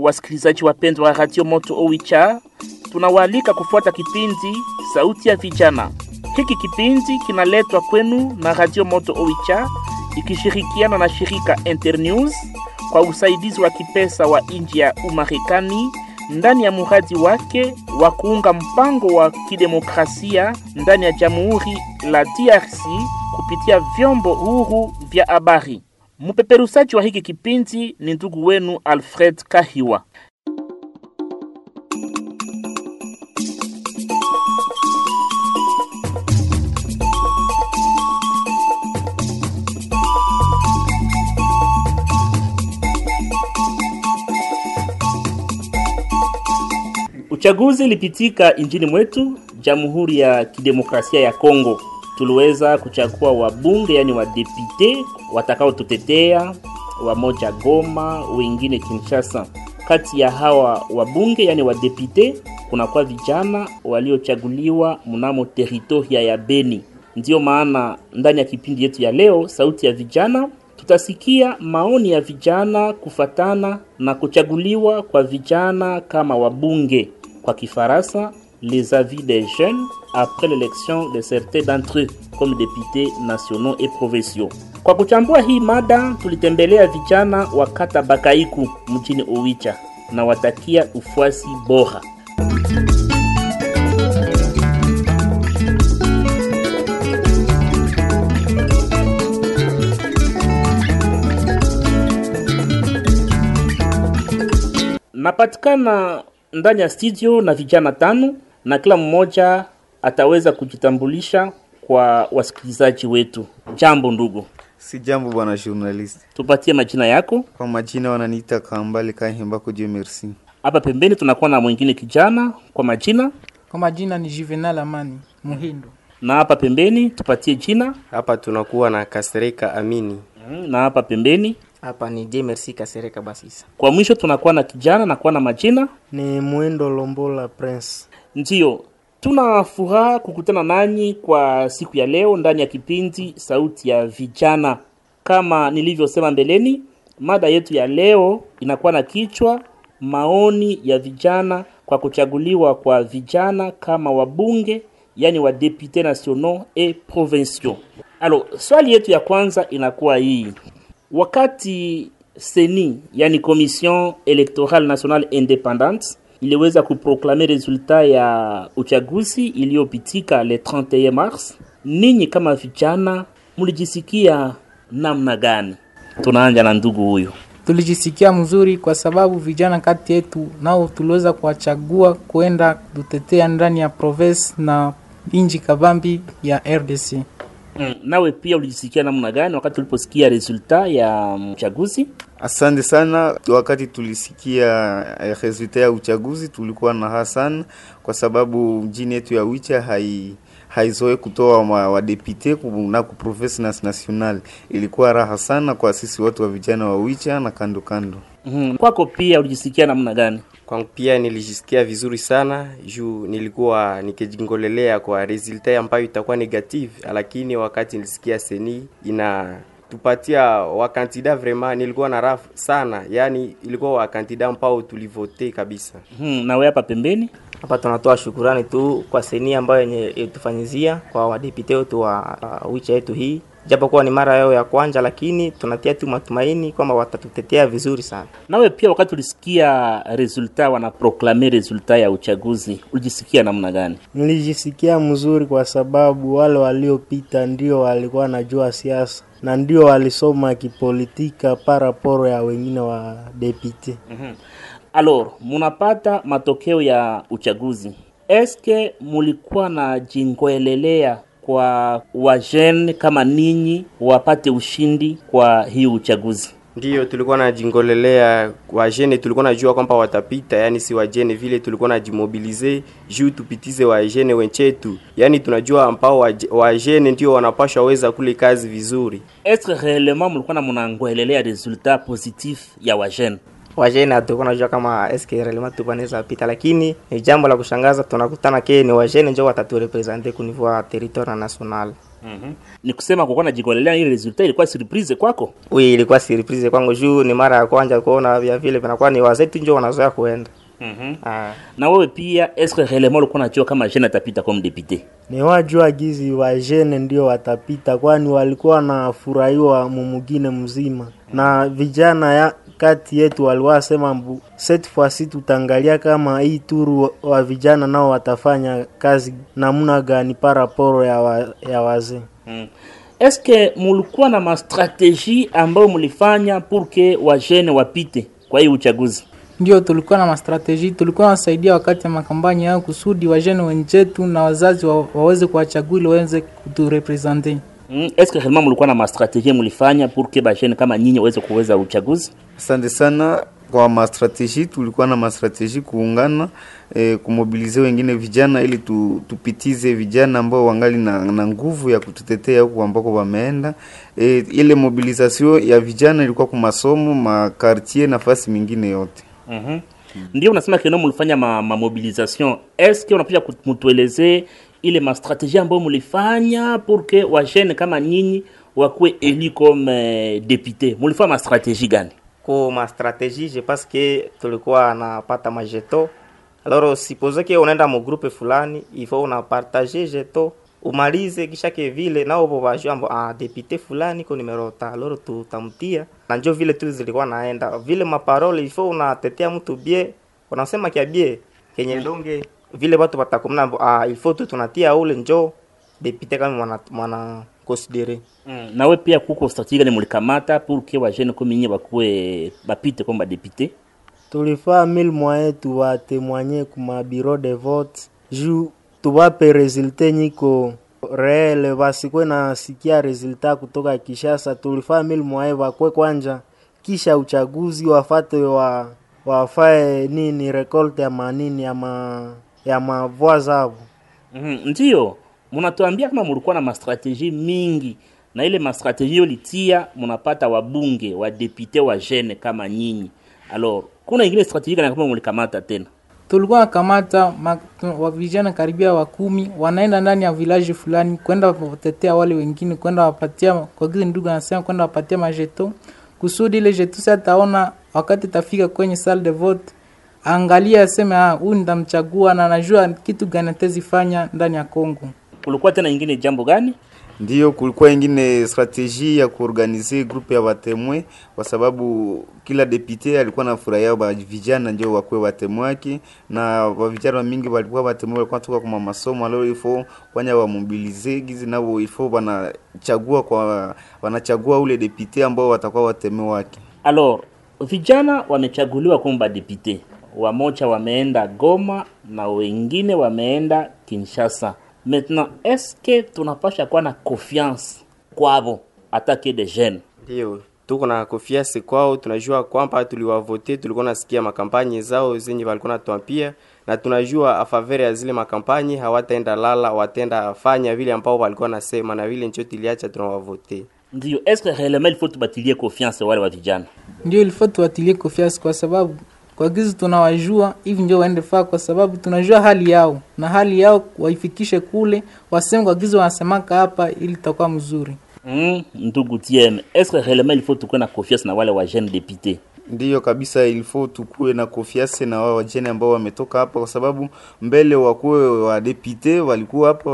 Wasikilizaji wapendwa wa Radio Moto Owicha, tunawaalika kufuata kipindi Sauti ya Vijana. Hiki kipindi kinaletwa kwenu na Radio Moto Oicha ikishirikiana na shirika Internews kwa usaidizi wa kipesa wa nchi ya Umarekani ndani ya muradi wake wa kuunga mpango wa kidemokrasia ndani ya Jamhuri la DRC kupitia vyombo huru vya habari. Mpeperusaji wa hiki kipindi ni ndugu wenu Alfred Kahiwa. Uchaguzi ulipitika nchini mwetu Jamhuri ya Kidemokrasia ya Kongo. Tuliweza kuchagua wabunge, yani wadepute watakaotutetea, wamoja Goma, wengine Kinshasa. Kati ya hawa wabunge, yani wadepute, kunakuwa vijana waliochaguliwa mnamo teritoria ya Beni. Ndiyo maana ndani ya kipindi yetu ya leo, sauti ya vijana, tutasikia maoni ya vijana kufatana na kuchaguliwa kwa vijana kama wabunge kwa Kifaransa, les avis des jeunes après l'élection de certains d'entre eux comme députés nationaux et provinciaux. Kwa kuchambua hii mada, tulitembelea vijana wa kata Bakaiku mjini Owicha na watakia ufuasi bora. Napatikana ndani ya studio na vijana tano na kila mmoja ataweza kujitambulisha kwa wasikilizaji wetu. Jambo ndugu, Si jambo bwana journalist. tupatie majina yako. Kwa majina wananiita Kambali Kahemba merci. Hapa pembeni tunakuwa na mwingine kijana kwa majina, Kwa majina ni Juvenal Amani Muhindo. na hapa pembeni tupatie jina, Hapa tunakuwa na Kasereka Amini. na hapa pembeni Hapa ni Dieu merci Kasereka Basisa. kwa mwisho tunakuwa na kijana na kuwa na majina. ni Mwendo Lombola Prince. Ndiyo, tuna furaha kukutana nanyi kwa siku ya leo ndani ya kipindi Sauti ya Vijana. Kama nilivyosema mbeleni, mada yetu ya leo inakuwa na kichwa maoni ya vijana kwa kuchaguliwa kwa vijana kama wabunge, yani wa député nationaux et provinciaux. Alors, swali yetu ya kwanza inakuwa hii: wakati seni yani commission electorale nationale independante iliweza kuproklame resulta ya uchaguzi iliyopitika le 31 mars, ninyi kama vijana mlijisikia namna gani? Tunaanja na ndugu huyu. Tulijisikia mzuri kwa sababu vijana kati yetu nao tuliweza kuwachagua kwenda kutetea ndani ya province na inji kabambi ya RDC. Mm, nawe pia ulijisikia namna gani wakati uliposikia resulta ya uchaguzi? Asante sana. Wakati tulisikia eh, resulta ya uchaguzi tulikuwa na Hassan kwa sababu mjini yetu ya Wicha hai haizoe kutoa ma- wadepute ku- na ku province national. Ilikuwa raha sana kwa sisi watu wa vijana wa Wicha na kando kando. Mm, kwako pia ulijisikia namna gani? Kwangu pia nilijisikia vizuri sana juu nilikuwa nikijingolelea kwa resulta ambayo itakuwa negative, lakini wakati nilisikia seni ina inatupatia wakandida vraiment, nilikuwa na rafu sana, yani ilikuwa wakandida ambao tulivote kabisa. Hmm, na wewe hapa pembeni Hapa tunatoa shukurani tu kwa seni ambayo yenye tufanyizia kwa wadepite wetu wa uh, wicha yetu hii, japokuwa ni mara yao ya kwanza, lakini tunatia tu matumaini kwamba watatutetea vizuri sana. nawe pia wakati ulisikia resulta wanaproklame resulta ya uchaguzi ulijisikia namna gani? Nilijisikia mzuri kwa sababu wale waliopita ndio walikuwa wanajua siasa na ndio walisoma kipolitika paraporo ya wengine wa depute. alor munapata matokeo ya uchaguzi, eske mulikuwa na jingwelelea kwa wajene kama ninyi wapate ushindi kwa hii uchaguzi? Ndiyo, tulikuwa najingolelea wajene, tulikuwa najua kwamba watapita, yani si wajene vile, tulikuwa najimobilize juu tupitize wajene wenchetu, yani tunajua ambao waj- wajene ndio wanapashwa weza kule kazi vizuri. Est-ce réellement mlikuwa na mnangoelelea resultat positif ya wajene? Wajene hatukuwa najua kama eske relema tupaneza pita, lakini ni jambo la kushangaza, tunakutana ke ni wajene njo wataturepresente ku niveau ya territoire national. Mhm. Ni kusema kukuwa najigolelea ile resulta ilikuwa surprise kwako? Ui, ilikuwa surprise kwangu juu ni mara ya kwanza kuona vya vile vinakuwa ni wazetu njo wanazoea kuenda. Mhm. Ah, Na wewe pia est-ce que réellement ulikuwa unajua kama jeune atapita comme député? ni wajua gizi wa jeune ndio watapita, kwani walikuwa wanafurahiwa mumugine mzima, Mm -hmm. na vijana ya kati yetu walikuwa sema mbu set fasi tutangalia kama hii turu wa vijana nao watafanya kazi namna gani paraporo ya, wa, ya wazee. Mm. Est-ce mulikuwa na mastratégie ambayo mulifanya pour que wajene wapite kwa hii uchaguzi? Ndio tulikuwa na mastrateji, tulikuwa nasaidia wakati ya makambanyi yao kusudi wajene wenjetu na wazazi wa, waweze kuwachagua ili waweze kuturepresente. Mm. Est-ce que vraiment mlikuwa na mastrategie mlifanya pour que bajene kama nyinyi waweze kuweza uchaguzi? Asante sana kwa mastrategie, tulikuwa na mastrategie kuungana e, kumobilize wengine vijana ili tu, tupitize vijana ambao wangali na, na nguvu ya kututetea huku ambako wameenda. E, ile mobilisation ya vijana ilikuwa kwa masomo, makartier, nafasi mingine yote. Mhm. Ndio unasema keno mlifanya ma, ma mobilisation. Est-ce que unapasha mutueleze ile mastrategie ambayo mulifanya pour que wajene kama nyinyi wakuwe eli comme euh, député? Mulifanya mastrategie gani? ko mastrategie je pense que tulikuwa napata majeto alors suppose que unaenda mu groupe fulani ifo una partager jeto umalize kisha ke vile nao bo bajua mbo ah député fulani ko numero ta. Alors tutamtia. Na njo vile tu zilikuwa naenda. Vile maparole ifo unatetea mtu bie unasema kia bie kenye donge vile watu watakumna mbo ah il faut tu tunatia ule njo depite kama mwana mwana considere Mm. Nawe pia kuko strategie gani mulikamata pour que wajene comme nyinyi bakuwe bapite comme ba député? tulifaa mille moyen tuwatemwanye kuma bureau de vote juu tuwape resulte nyiko reele, basikwe na sikia resulta kutoka Kishasa. Tulifaa mil moyen bakwe kwanja, kisha uchaguzi wafate wa wafae nini rekolte ya manini ya ma ya mavua zao. Mhm. Ndio mnatuambia kama mulikuwa na mastrateji mingi na ile mastrateji yolitia litia munapata wabunge wa député wa jeune kama nyinyi. Alors kuna ingine strateji kana kama mulikamata tena? Tulikuwa nakamata ma- wa vijana karibia wa kumi wanaenda ndani ya village fulani kwenda kutetea wale wengine, kwenda wapatia kwa kile ndugu anasema, kwenda wapatia majeto kusudi ile jeto sasa ataona wakati tafika kwenye salle de vote, angalia aseme, ah, huyu nitamchagua na anajua kitu gani atazifanya ndani ya Kongo. Kulikuwa tena ingine jambo gani? Ndiyo, kulikuwa ingine strateji ya kuorganize grupe ya watemwe, kwa sababu kila depute alikuwa na furahia ba vijana ndio wakuwe watemwe wake, na wa vijana mingi walikuwa watemwe, walikuwa toka kwa masomo alio ifo kwanya wamobilize gizi nao ifo wanachagua kwa wanachagua ule depute ambao watakuwa watemwe wake. Alors vijana wamechaguliwa kwa ba député, wamoja wameenda Goma na wengine wameenda Kinshasa. Maintenant est-ce que tunapasha kuwa na confiance kwavo atake de jeune? Ndio tuko na confiance kwao, tunajua kwamba tuliwavote, tulikuwa nasikia makampanye zao zenye walikuwa natuambia, na tunajua afavere ya zile makampanye hawataenda lala, watenda fanya vile ambao walikuwa nasema, na vile ncho tiliacha tunawavote. Ndio, est-ce que réellement il faut tubatilie confiance wale wa vijana? Ndio ilifo tuwatilie confiance kwa sababu kwa gizi tunawajua hivi ndio waende faa, kwa sababu tunajua hali yao na hali yao waifikishe kule, waseme kwa gizi wanasemaka hapa, ili itakuwa mzuri. Mm, ndugu TM, est-ce que réellement il faut tukuwe na confiance na wale wa députés? Ndiyo kabisa, ilifo tukuwe na kofiasi na wao wajene ambao wametoka hapa, kwa sababu mbele wakuwe wa depute walikuwa hapa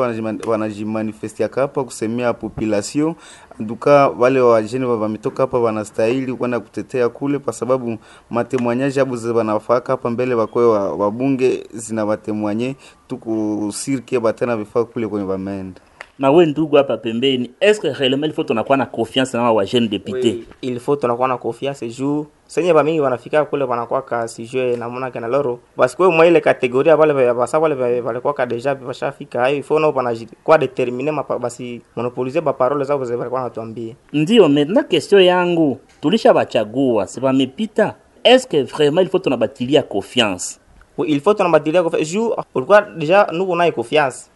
wanajimanifestiaka hapa kusemea population anduka, wale wa- wametoka hapa wanastahili kwenda kutetea kule, kwa sababu matemwanyaji abu wanafaka hapa mbele wakwe wa- wabunge zina watemwanye tuku sirke batena vifaa kule kwenye wameenda na we ndugu hapa pembeni est-ce que réellement il faut tunakuwa na confiance na wa jeune député Oui, il faut tunakuwa na confiance juu senye bamingi wanafika kule wanakwaka sijue namuna kana loro. Basikwe mwa ile kategoria bale basa bale balikuwaka deja bashafika hayo ifo nao banakuwa determine basi monopolize baparole zao ze balikuwa natuambia ndio maintenant question yangu tulisha bachagua si bamepita est-ce que vraiment il faut tunabatilia confiance? Oui, il faut tunabatilia confiance. Juu ulikuwa deja nuko naye confiance?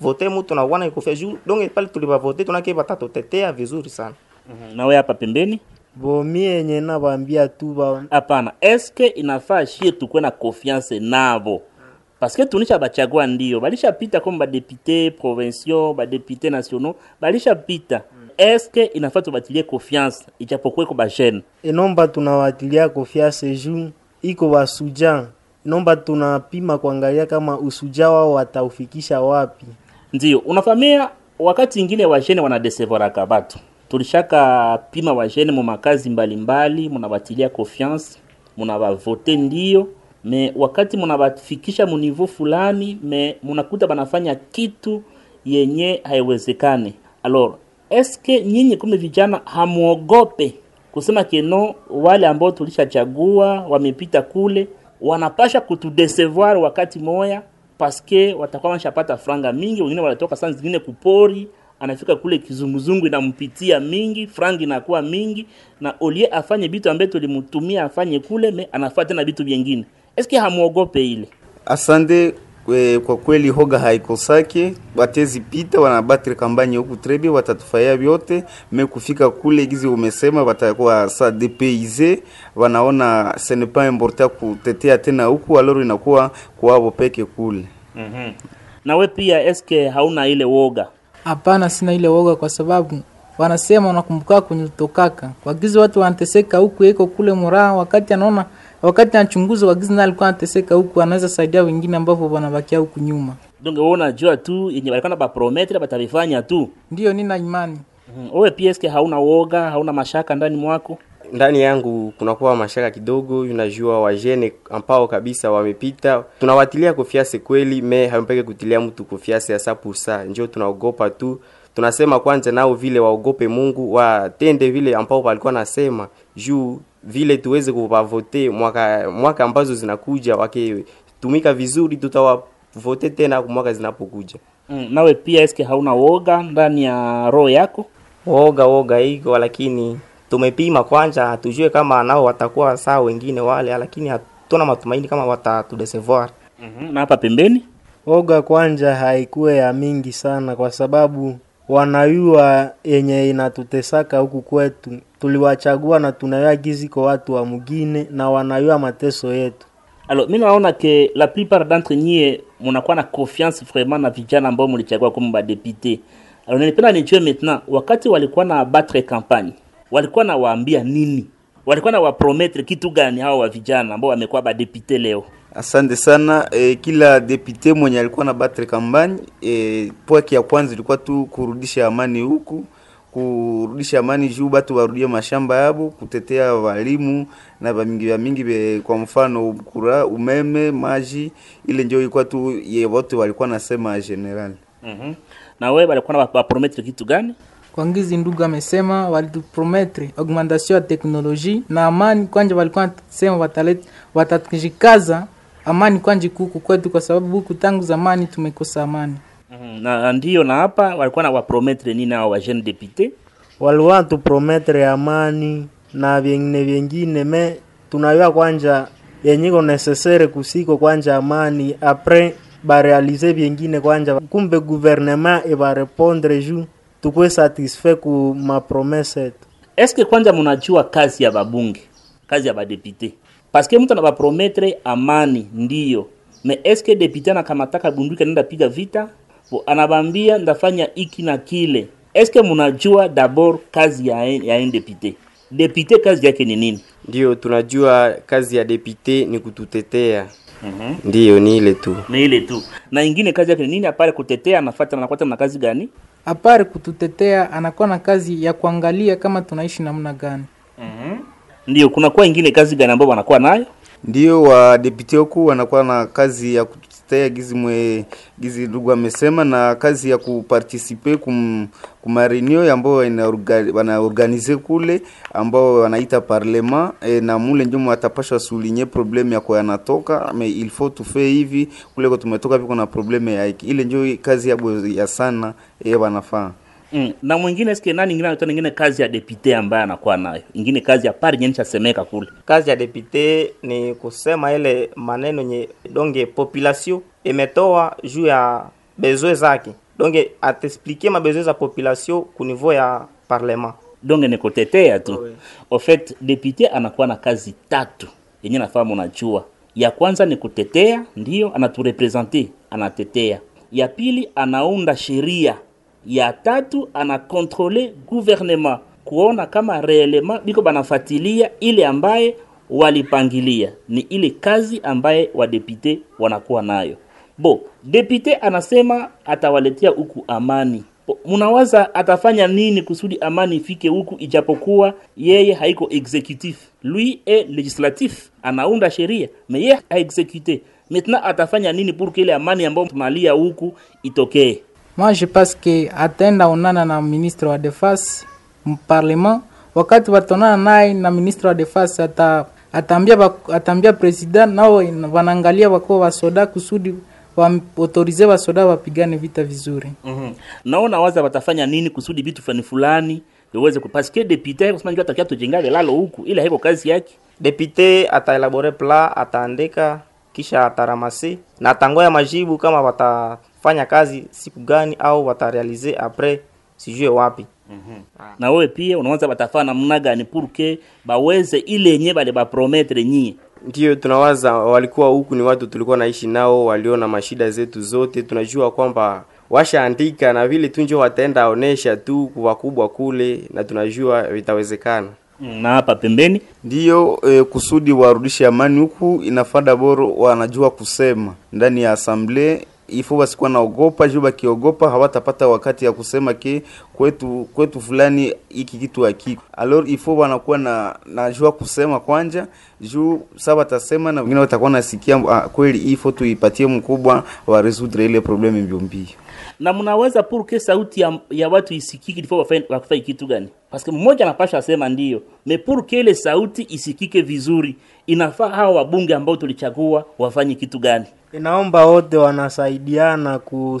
Vote mtu na wana ikufia juu donc pale tulibavote tunake batatutetea vizuri sana na wewe hapa pembeni? Bomi yenye nawaambia tu ba. Hapana. Eske inafaa shie tukwe na confiance navo? Paske tunisha bachagua ndio. Balishapita comme badepute provinciaux badepute nationaux. Balishapita eske inafaa tubatilie confiance ijapokuweko bajene inomba tunawatilia confiance juu iko basuja inomba tunapima kuangalia kama usuja wao wataufikisha wapi ndio unafamia wakati ingine wajene wanadesevoraka batu tulishaka pima wajene mu makazi mbalimbali munabatilia confiance munabavote ndio me wakati munabafikisha munivu fulani me munakuta banafanya kitu yenye haiwezekane. Alors eske nyinyi kumi vijana hamuogope kusema keno wale ambao tulishachagua wamepita kule wanapasha kutudesevoir wakati moya paske watakuwa wanashapata franga mingi wengine wanatoka sana zingine kupori anafika kule kizunguzungu inampitia mingi frangi inakuwa mingi na olie afanye vitu ambaye tulimtumia afanye kule me anafaa tena vitu vyengine. Eske hamuogope ile? Asante kwa kweli hoga haikosake, watezi pita wanabatre kampanye huku trebi, watatufaya vyote. Me kufika kule gizi umesema watakuwa sa depayse, wanaona ce n'est pas important kutetea tena huku, aloro inakuwa kwao peke kule. mm-hmm. na we pia eske hauna ile woga? Hapana, sina ile woga kwa sababu wanasema unakumbuka kwenye utokaka. Wagizi watu wanateseka huku iko kule muraha, wakati anaona wakati anachunguza wagizi alikuwa anateseka huku, anaweza saidia wengine ambavyo wanabakia huku nyuma. donc wewe unajua tu yenye walikuwa na baprometre batavifanya tu Ndio, nina imani mm-hmm. wewe pia eske hauna woga hauna mashaka ndani mwako ndani yangu kunakuwa mashaka kidogo, unajua wajene ambao kabisa wamepita, tunawatilia kofiase kweli, me hampeke kutilia mtu kofiase asa pusa, njoo tunaogopa tu. Tunasema kwanza nao vile waogope Mungu, watende vile ambao walikuwa nasema juu vile tuweze kupavote mwaka mwaka ambazo zinakuja, wakitumika vizuri, tutawavote tena mwaka zinapokuja. mm. nawe pia eske hauna woga ndani ya roho yako woga woga iko lakini tumepima kwanza hatujue kama nao watakuwa saa wengine wale lakini hatuna matumaini kama watatudesevoir mm-hmm. na hapa pembeni woga kwanja haikuwe ya mingi sana kwa sababu wanayua yenye inatutesaka huku kwetu tuliwachagua na tunayua kwa watu wa mugine na wanayua mateso yetu. Alors mi naona ke la plupart d'entre nyie munakuwa na confiance vraiment na vijana ambao mulichagua kama badepute. Alors nilipenda nijue maintenant wakati walikuwa na batre campagne walikuwa na waambia nini? Walikuwa na wapromettre kitu gani hao wa vijana ambao wamekuwa badepute leo? Asante sana. E, kila depute mwenye alikuwa na battre campagne e, pwaki ya kwanza ilikuwa tu kurudisha amani huku kurudisha amani juu batu warudie mashamba yabo, kutetea walimu na bamingi vya mingi be, kwa mfano kura, umeme, maji, ile ndio ilikuwa tu ye wote walikuwa nasema general. mm-hmm. na wewe walikuwa na waprometre kitu gani kwa ngizi ndugu amesema walituprometre augmentation ya teknolojia na amani kwanja, walikuwa sema wataleta watajikaza amani kwanje kuku kwetu, kwa sababu huku tangu zamani tumekosa amani. Mm-hmm. na ndio na hapa walikuwa na waprometre nini hao wa jeune député? Waliwa tuprometre amani na vyengine vyengine me tunayua kwanja yenyiko necessaire kusiko kwanja amani. Apres barealize vyengine kwanja kumbe gouvernement ibarepondre ju tukwe satisfait ku mapromese etu. eske kwanja munajua kazi ya babunge kazi ya badepute paske mtu anabaprometre amani ndiyo me eske depute anakamataka bunduki anaenda piga vita anabambia ndafanya iki na kile eske munajua dabor kazi ya, ya depute depute kazi yake ni nini Ndio tunajua kazi ya depute ni kututetea, mm-hmm. ndiyo ni ile tu. ni ile tu na ingine kazi yake ni nini apare kutetea anafuata anakwata na kazi gani Apare kututetea, anakuwa na kazi ya kuangalia kama tunaishi namna gani. mm-hmm. ndio kunakuwa ingine kazi gani ambayo wanakuwa nayo Ndio wa depute huku wanakuwa na kazi ya kutetea gizi mwe gizi ndugu amesema, na kazi ya kupartisipe kum kumarenio ambao wanaorganize kule ambao wanaita parlement e, na mule ndio atapasha sulinye probleme yako yanatoka me il faut tu fait hivi kule kwa tumetoka viko na problem ya ile ndio kazi yabo ya sana e, wanafaa Mm. Na mwingine sikie nani ingine anatoa ingine kazi ya depute ambaye anakuwa nayo. Ingine kazi ya pari nyenye chasemeka kule. kazi ya depute ni kusema ile maneno nye donge population imetoa juu ya besoin zake donge atexplique mabesoin za population ku niveau ya parlement donge ni kutetea tu Oui. au fait depute anakuwa na kazi tatu yenye nafahamu unajua ya kwanza ni kutetea ndiyo anaturepresente anatetea ya pili anaunda sheria ya tatu anakontrole gouvernement. Kuona kama reelema biko banafatilia ile ambaye walipangilia. Ni ile kazi ambaye wadepute wanakuwa nayo. Bo depute anasema atawaletea huku amani. Munawaza atafanya nini kusudi amani ifike huku ijapokuwa yeye haiko executif. Lui e legislatif anaunda sheria me yeye haexecute. Maintenant atafanya nini pour que ile amani ambayo tunalia huku itokee moi je pense que ataenda onana na ministre wa defense mparlement wakati wataonana naye na ministre wa defense ata ataambia ataambia president nao wanaangalia wakuwa wasoda kusudi waautorize wasoda wapigane vita vizuri. Mm-hmm. naona waza watafanya nini kusudi vitu fulani fulani iweze kupaske depute kusema njua atakia tujenga lalo huku ile haiko kazi yake. Depute ataelabore pla ataandika kisha ataramasi na atangoya majibu kama watafanya kazi siku gani au watarealize apres sijue wapi na wewe pia unaanza watafanya namna gani purke baweze ile yenye bale baprometre nyie Ndiyo, tunawaza walikuwa huku ni watu tulikuwa naishi nao, waliona mashida zetu zote. Tunajua kwamba washaandika na vile tu njo wataenda onesha tu kwa wakubwa kule, na tunajua vitawezekana. Mm, na hapa pembeni ndiyo e, kusudi warudishe amani huku Inafada boro wanajua kusema ndani ya asamble ifo wasikuwa naogopa juu bakiogopa hawatapata wakati ya kusema ke kwetu kwetu fulani iki kitu hakiko alors ifo wanakuwa na najua kusema kwanja juu sa watasema na wengine watakuwa nasikia ah, kweli ifo tuipatie mkubwa wa resoudre ile probleme mbiombio. mbio na mnaweza purke sauti ya, ya watu isikike wafanye wafanye kitu gani? Paske mmoja anapasha asema ndio mepurke ile sauti isikike vizuri inafaa hawa wabunge ambao tulichagua wafanye kitu gani? Inaomba wote wanasaidiana ku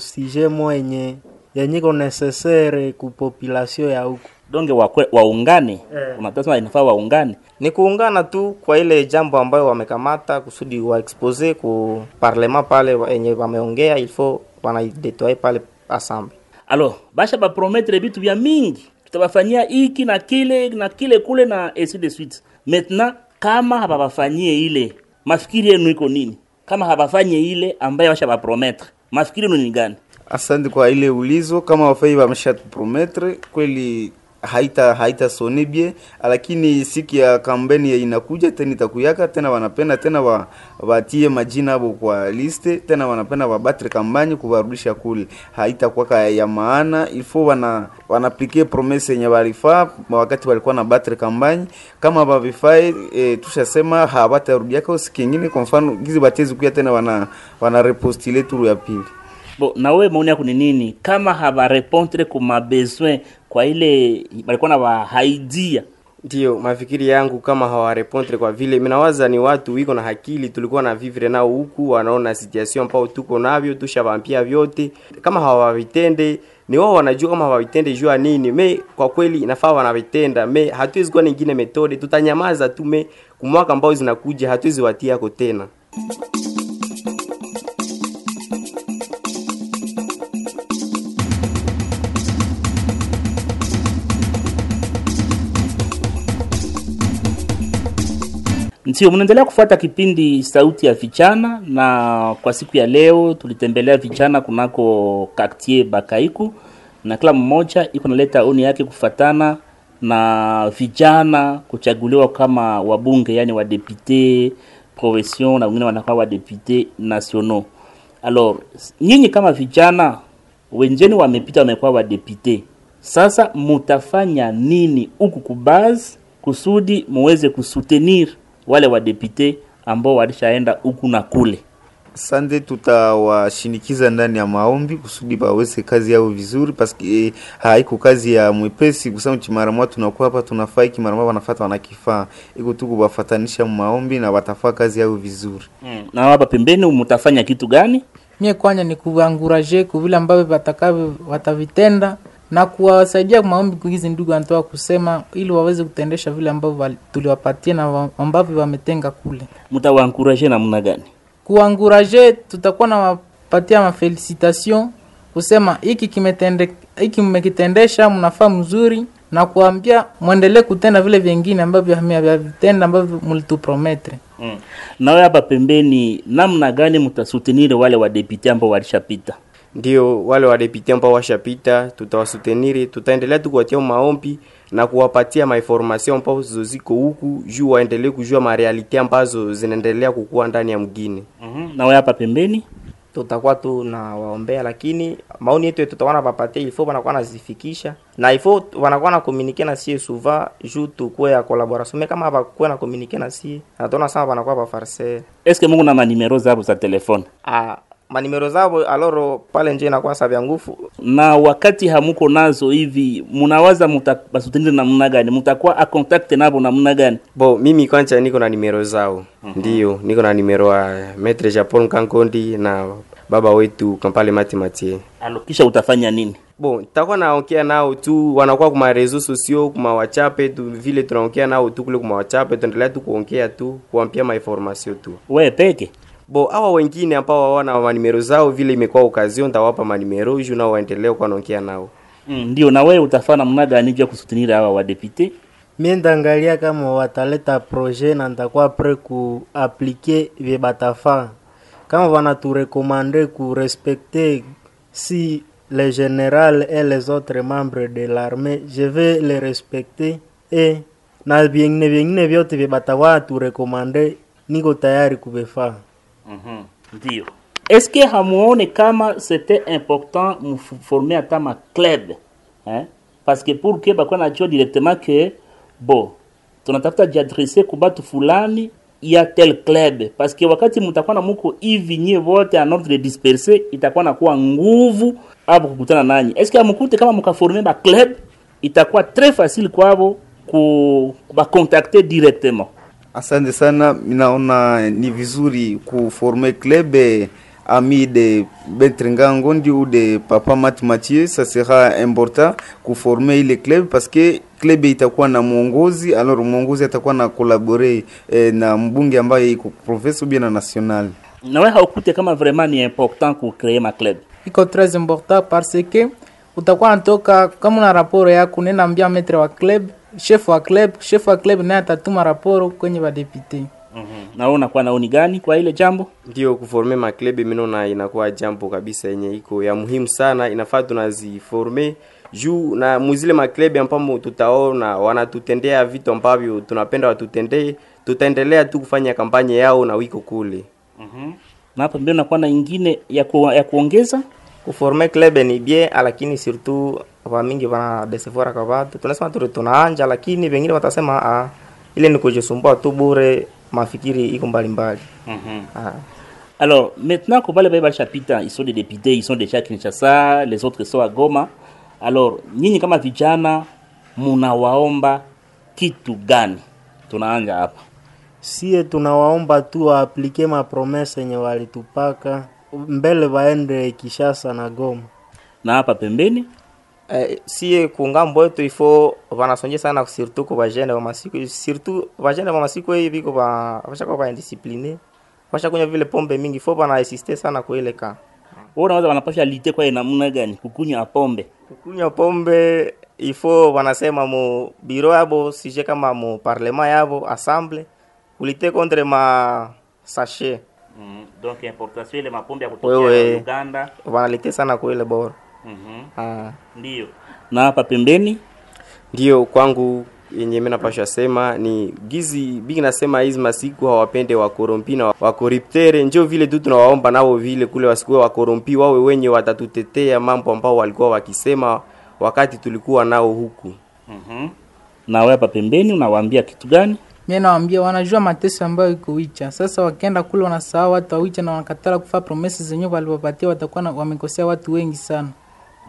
yenye yenyiko nesesere ku population ya huku donge wakwe, waungane? Eh. unatasema inafaa waungane? Ni kuungana tu kwa ile jambo ambayo wamekamata kusudi waexpose ku parlement pale enye yenye wameongea ilfo wanaidetoe pale assemble. Alors basha baprometre vitu vya mingi. Tutabafanyia iki na kile na kile kule na ainsi de suite. Maintenant kama hababafanyie ile mafikiri yenu iko nini? Kama habafanye ile ambayo washa baprometre mafikiri yenu ni gani? Asante kwa ile ulizo, kama wafai wameshatuprometre kweli haita haita sonibie lakini siku ya kampeni inakuja tena itakuyaka tena, wanapenda tena wa, watie majina hapo kwa liste tena, wanapenda wabatre kampanye kuwarudisha kule, haitakuwa ya maana. Ifo wana wanaplikie promese yenye walifaa wakati walikuwa na batre kampanye, kama bavifai e, tushasema hawatarudiaka siku ingine. Kwa mfano gizi batezi kuya tena wana wana repostile turu ya pili bo na wewe maoni yako ni nini kama habarepondre ku mabesoin kwa ile walikuwa na wahaidia? Ndiyo mafikiri yangu kama hawarepondre kwa vile minawaza ni watu wiko na hakili, tulikuwa na vivre nao huku, wanaona situation ambao tuko navyo, tushawaambia vyote. Kama hawavitende ni wao wanajua kama hawavitende jua nini. Me kwa kweli inafaa wanavitenda. Me hatuwezi kuwa nyingine metode, tutanyamaza tu. Me kumwaka ambao zinakuja hatuwezi watia yako tena. Ndio, mnaendelea kufuata kipindi Sauti ya Vijana, na kwa siku ya leo tulitembelea vijana kunako quartier Bakaiku, na kila mmoja iko naleta oni yake kufatana na vijana kuchaguliwa kama wabunge, yani wa député provinciaux na wengine wanakuwa wa député nationaux. Alors nyinyi kama vijana wenjeni wamepita, wamekuwa wa député, sasa mutafanya nini huku kubaz kusudi muweze kusutenir wale wadepute ambao walishaenda huku na kule Sande tutawashinikiza ndani ya maombi kusudi baweze kazi yao vizuri, paske eh, haiko kazi ya mwepesi kusema chimaramwa tunakuwa hapa tunafaiki maramwa wanafata wanakifaa iko tu kubafatanisha maombi na watafaa kazi yao vizuri. Mm. Na hapa pembeni mtafanya kitu gani? mie kwanya ni kuanguraje kuvile ambavyo watakavyo watavitenda na kuwasaidia maombi hizi ndugu anatoa kusema ili waweze kutendesha vile ambavyo tuliwapatia na ambavyo wametenga kule Mtawankuraje namna gani? Kuankuraje, tutakuwa na wapatia mafelicitation kusema hiki kimetende hiki mmekitendesha mnafaa mzuri na kuambia mwendelee kutenda vile vingine ambavyo hamyavitenda ambavyo mlituprometre Mm. Nawe hapa pembeni, namna gani mtasutenire wale wadepite ambao walishapita? Ndio wale wadepute ambao washapita tutawasuteniri tutaendelea tu kuwatia maombi na kuwapatia mainformation ambazo ziko huku juu waendelee kujua marealite ambazo zinaendelea kukua ndani ya mgini. Mm-hmm. Na wewe hapa pembeni? Tutakuwa tu na waombea, lakini maoni yetu tutakuwa na papatia ifo wanakuwa nazifikisha. Na ifo wanakuwa na communique na sie suva juu tukuwe ya collaboration. Mais kama hapakuwa na communique na sie natona sana wanakuwa ba farceur eske mungu na manimero zabo za telefone ah manimero zao aloro pale nje inakuwa savya nguvu. Na wakati hamuko nazo hivi munawaza mutabasutenire namna gani? Mutakuwa a contact nabo namna gani? Bo mimi kwanza niko na nimero zao. Ndio niko na nimero wa Maitre Japon Kankondi na baba wetu Kampale Mati Matie. Alo kisha utafanya nini? Bon nitakuwa naongea nao tu wanakuwa kuma reseaux sociaux kuma wachape tu vile tunaongea nao tu kule kuma wachape tuendelea tu kuongea tu kuwampia mainformation tu. We peke bo hawa wengine ambao hawana manimero zao vile imekuwa ukazio, ntawapa manimero juu nao waendelee kwa naongea nao. Mm, ndio na wewe utafana mna gani vya kusutenire hawa wadepute Mimi ndangalia kama wataleta projet na ntakuwa pre ku appliquer vye batafaa kama wanaturekomande ku respecter si le général et les autres membres de l'armée je vais les respecter et na vyengine vyengine vyote vye tu turekomande niko tayari kuvifaa Mhm, ndio eske hamuone kama c'était important muforme ata ma club hein? parce que pour que bakuwa najua directement que bo tunatafuta jiadresse ku batu fulani ya tel club. Parce que wakati mutakuwa na muko hivi nyie vote en ordre disperse itakuwa nakuwa nguvu abo kukutana nanyi. Eske amukute kama mukaforme ba club itakuwa très facile kwabo ku bacontacter directement? Asante sana, minaona ni vizuri kuforme club ami de Betrenga Ngondi ou de Papa Mat Mathieu, ça sera important kuforme ile club parce que club itakuwa na mwongozi, alors mwongozi atakuwa na kolabore eh, na mbunge ambaye iko ou bien na national. nawe haukute kama vraiment ni important ku créer ma club iko très important parce que utakuwa natoka kama una raporo yako nenda ambia metre wa club chef wa club chef wa club naye atatuma raporo kwenye badepute mm-hmm. nawe unakuwa naoni gani kwa ile jambo? Ndio kuforme maklebe minona inakuwa jambo kabisa yenye iko ya muhimu sana. Inafaa tunaziforme juu na muzile maklebe ambamo tutaona wanatutendea vitu ambavyo tunapenda watutendee. Tutaendelea tu kufanya kampanye yao na wiko kule. Mm-hmm. na hapa mbele nakuwa na ingine ya, ku, ya kuongeza? Kuforme club ni bien lakini surtout vamingi wana desevora kwa watu tunasema tu tunaanja lakini wengine watasema ah, ile ni kujisumbua tu bure mafikiri iko mbalimbali mm-hmm. ah. alors maintenant ko bale baye chapitre ils sont des députés ils sont déjà à Kinshasa les autres sont à Goma alors nyinyi kama vijana munawaomba kitu gani tunaanja hapa sie tunawaomba tu waaplike mapromese yenye walitupaka mbele waende Kishasa na Goma. na hapa pembeni Eh, sie kungambo yetu ifo vanasonje sana surtout ko vajene va masiku surtout vajene va masiku hii viko va vashakuwa va indiscipline vashakunywa vile pombe mingi fo vana assister sana kwa ile ka. Wao unaweza wanapasha lite kwa namna gani? Kukunywa pombe? Kukunya pombe ifo wanasema mu biro yabo sije kama mu parlement yabo assemble kulite contre ma sachet. Mm, donc importation ile mapombe ya kutoka Uganda. wanalite sana kwa ile bora mm-hmm. ah. ndio. Na hapa pembeni? Ndio kwangu yenye mimi napasha sema ni gizi bigi nasema hizi masiku hawapende wakorompi na wakoriptere. Njo vile tu tunawaomba nao vile kule wasikuwe wakorompi wawe wenye watatutetea mambo ambao walikuwa wakisema wakati tulikuwa nao huku. Mm-hmm. na wewe hapa pembeni unawaambia kitu gani? Mie nawambia wanajua mateso ambayo iko wicha sasa wakienda kule wanasahau watu wa wicha na wanakatala kufaa promesi zenye waliwapatia watakuwa na- wamekosea watu wengi sana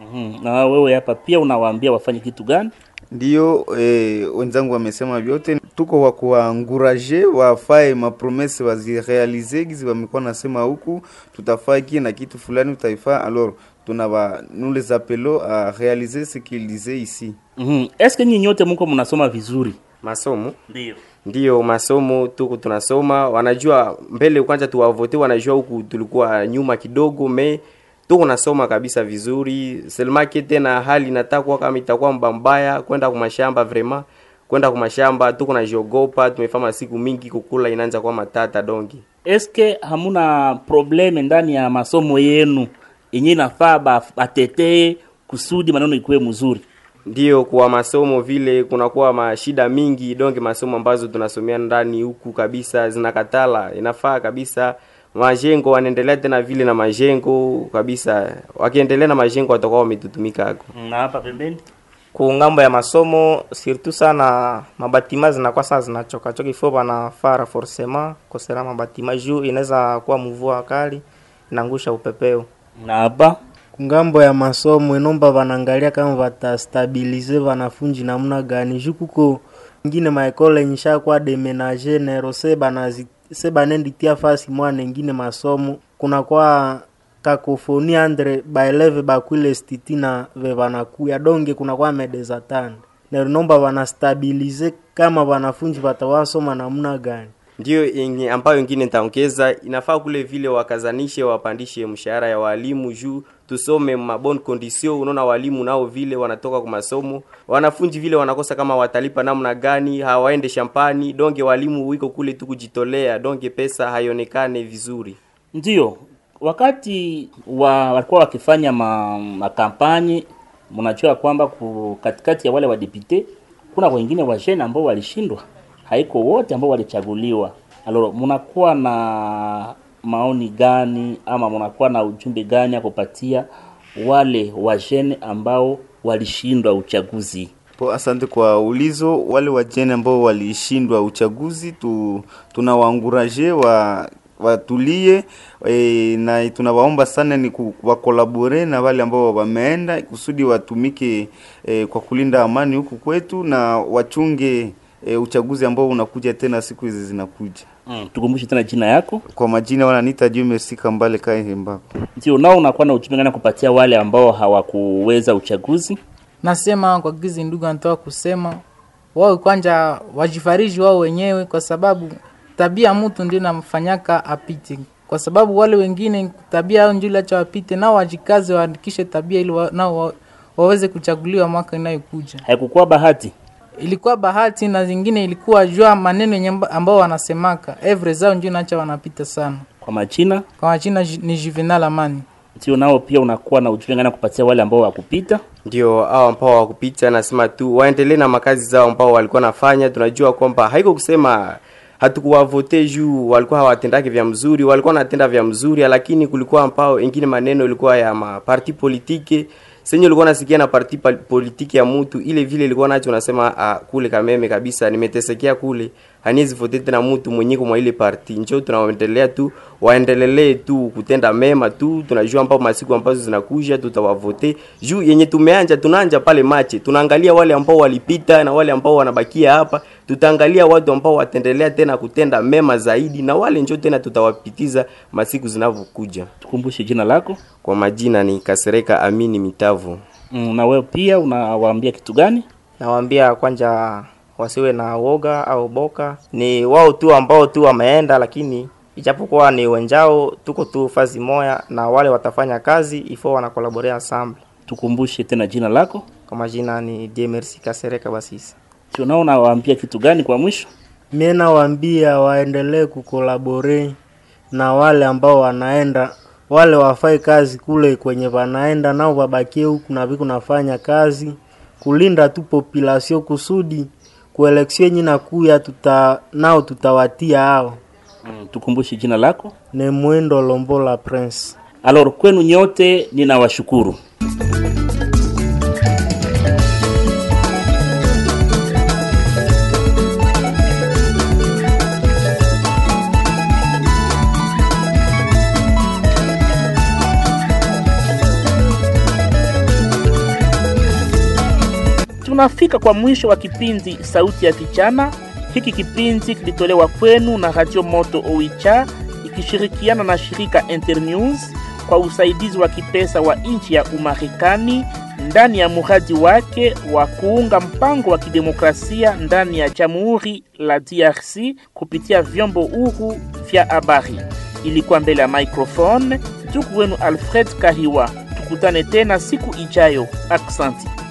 Mhm. na wewe hapa pia unawaambia wafanye kitu gani? Ndiyo eh, wenzangu wamesema vyote, tuko wa kuwaanguraje wafae mapromese wazirealize gizi wamekuwa nasema huku tutafaa ki na kitu fulani utaifaa, alors tunaba nous les appelons à réaliser ce qu'ils disaient ici. mm -hmm. Est-ce que nyinyi nyote mko mnasoma vizuri? Masomo? Ndio. Ndiyo masomo tuko tunasoma. Wanajua mbele kwanza tuwavote wanajua huku tulikuwa nyuma kidogo me tuko nasoma kabisa vizuri. Selmake tena hali inatakwa kama itakuwa mbambaya kwenda kumashamba vraiment. Kwenda kumashamba tuko najiogopa tumefama siku mingi kukula inaanza kuwa matata dongi. Eske hamuna probleme ndani ya masomo yenu? Yenye nafaa ba- batetee kusudi maneno ikuwe mzuri. Ndio kwa masomo vile kunakuwa mashida mingi donge masomo ambazo tunasomea ndani huku kabisa zinakatala. Inafaa kabisa majengo wanaendelea tena vile na majengo kabisa. Wakiendelea na majengo watakuwa wametutumika hako na hapa pembeni? Ku ng'ambo ya masomo surtout sana mabatima zinakuwa zinachoka choka. Ifo banafara forcement kosera mabatima juu inaweza kuwa mvua kali inangusha upepeo. Na hapa? Kungambo ya masomo inomba vanangalia kama vatastabilize vanafunji namna gani. Juu kuko ingine maekole nishakuwa demenage nerose banazi se banenditia fasi mwana ingine masomo. Kunakuwa kakofoni andre baeleve bakwile stiti na vevanakuya donge kunakuwa medezatane nero nomba vanastabilize kama vanafunji vatawasoma namna gani. Ndiyo yenye ambayo ingine nitaongeza inafaa kule vile wakazanishe wapandishe mshahara ya walimu juu tusome mabon condition. Unaona walimu nao vile wanatoka kwa masomo. Wanafunzi vile wanakosa kama watalipa namna gani hawaende shampani. Donge walimu wiko kule tu kujitolea. Donge pesa haionekane vizuri. Ndio wakati wa walikuwa wakifanya ma, makampanyi mnajua kwamba katikati ya wale wadepute kuna wengine wajene ambao walishindwa. Haiko wote ambao walichaguliwa. Aloro mnakuwa na maoni gani ama mnakuwa na ujumbe gani ya kupatia wale wajene ambao walishindwa uchaguzi Po, asante kwa ulizo. Wale wajene ambao walishindwa uchaguzi tu, tunawaanguraje wa watulie e, na tunawaomba sana ni wakolabore na wale ambao wameenda kusudi watumike e, kwa kulinda amani huku kwetu na wachunge e, uchaguzi ambao unakuja tena siku hizi zinakuja. Mm, tukumbushe tena jina yako. Kwa majina wananiita Jume Sika Mbale Kaihembako. ndio nao unakuwa na ujumbe gani kupatia wale ambao hawakuweza uchaguzi? Nasema kwa gizi ndugu anatoa kusema wao kwanja wajifariji wao wenyewe kwa sababu tabia mtu ndio namfanyaka apite. Kwa sababu wale wengine tabia yao ndio acha wapite nao wajikaze waandikishe tabia ili wa, nao wa, waweze kuchaguliwa mwaka inayokuja. Haikukuwa bahati ilikuwa bahati na zingine ilikuwa jua maneno yenye ambao wanasemaka. Evre zao ndio nacha wanapita sana. Kwa machina? Kwa machina ni juvenal amani. Ndio nao pia unakuwa na ujumbe gani kupatia wale ambao wakupita? Ndio hao ambao wakupita nasema tu waendelee na makazi zao ambao walikuwa nafanya tunajua kwamba haiko kusema hatukuwavote juu walikuwa hawatendake vya mzuri walikuwa wanatenda vya mzuri lakini kulikuwa ambao ingine maneno ilikuwa ya maparti politike senye ulikuwa nasikia na parti politiki ya mtu ile vile ilikuwa nacho unasema ah, kule kameme kabisa nimetesekea kule haniwezi vote tena mtu mwenye kwa ile parti. Njo tunaendelea tu waendelelee tu kutenda mema tu tunajua ambao masiku ambazo zinakuja tutawavote juu yenye tumeanja tunaanja pale mache tunaangalia wale ambao walipita na wale ambao wanabakia hapa tutaangalia watu ambao wataendelea tena kutenda mema zaidi na wale njo tena tutawapitiza masiku zinavyokuja. Tukumbushe jina lako. Kwa majina ni kasereka amini mitavu. Mm, na wewe pia unawaambia kitu gani? Nawaambia kwanja wasiwe na woga au boka. Ni wao tu ambao tu wameenda lakini ijapokuwa ni wenjao tuko tu fazi moya na wale watafanya kazi ifo wanakolaborea ensemble. Tukumbushe tena jina lako. Kwa majina ni Demersi Kasereka Basisi sio unaona waambia kitu gani kwa mwisho? Mie nawaambia waendelee kukolabore na wale ambao wanaenda. Wale wafai kazi kule kwenye wanaenda nao wabakie huku na viku nafanya kazi. Kulinda tu population kusudi kueleksio yenye nakuya tuta nao tutawatia hao. Mm, tukumbushe jina lako? Ni mwendo lombola prince. Alor kwenu nyote ninawashukuru tunafika kwa mwisho wa kipindi Sauti ya Vijana. Hiki kipindi kilitolewa kwenu na Radio Moto Oicha ikishirikiana na shirika Internews kwa usaidizi wa kipesa wa nchi ya Umarekani ndani ya muradi wake wa kuunga mpango wa kidemokrasia ndani ya Jamhuri la DRC kupitia vyombo huru vya habari. Ilikuwa mbele ya microphone ndugu wenu Alfred Kahiwa. Tukutane tena siku ijayo. Aksanti.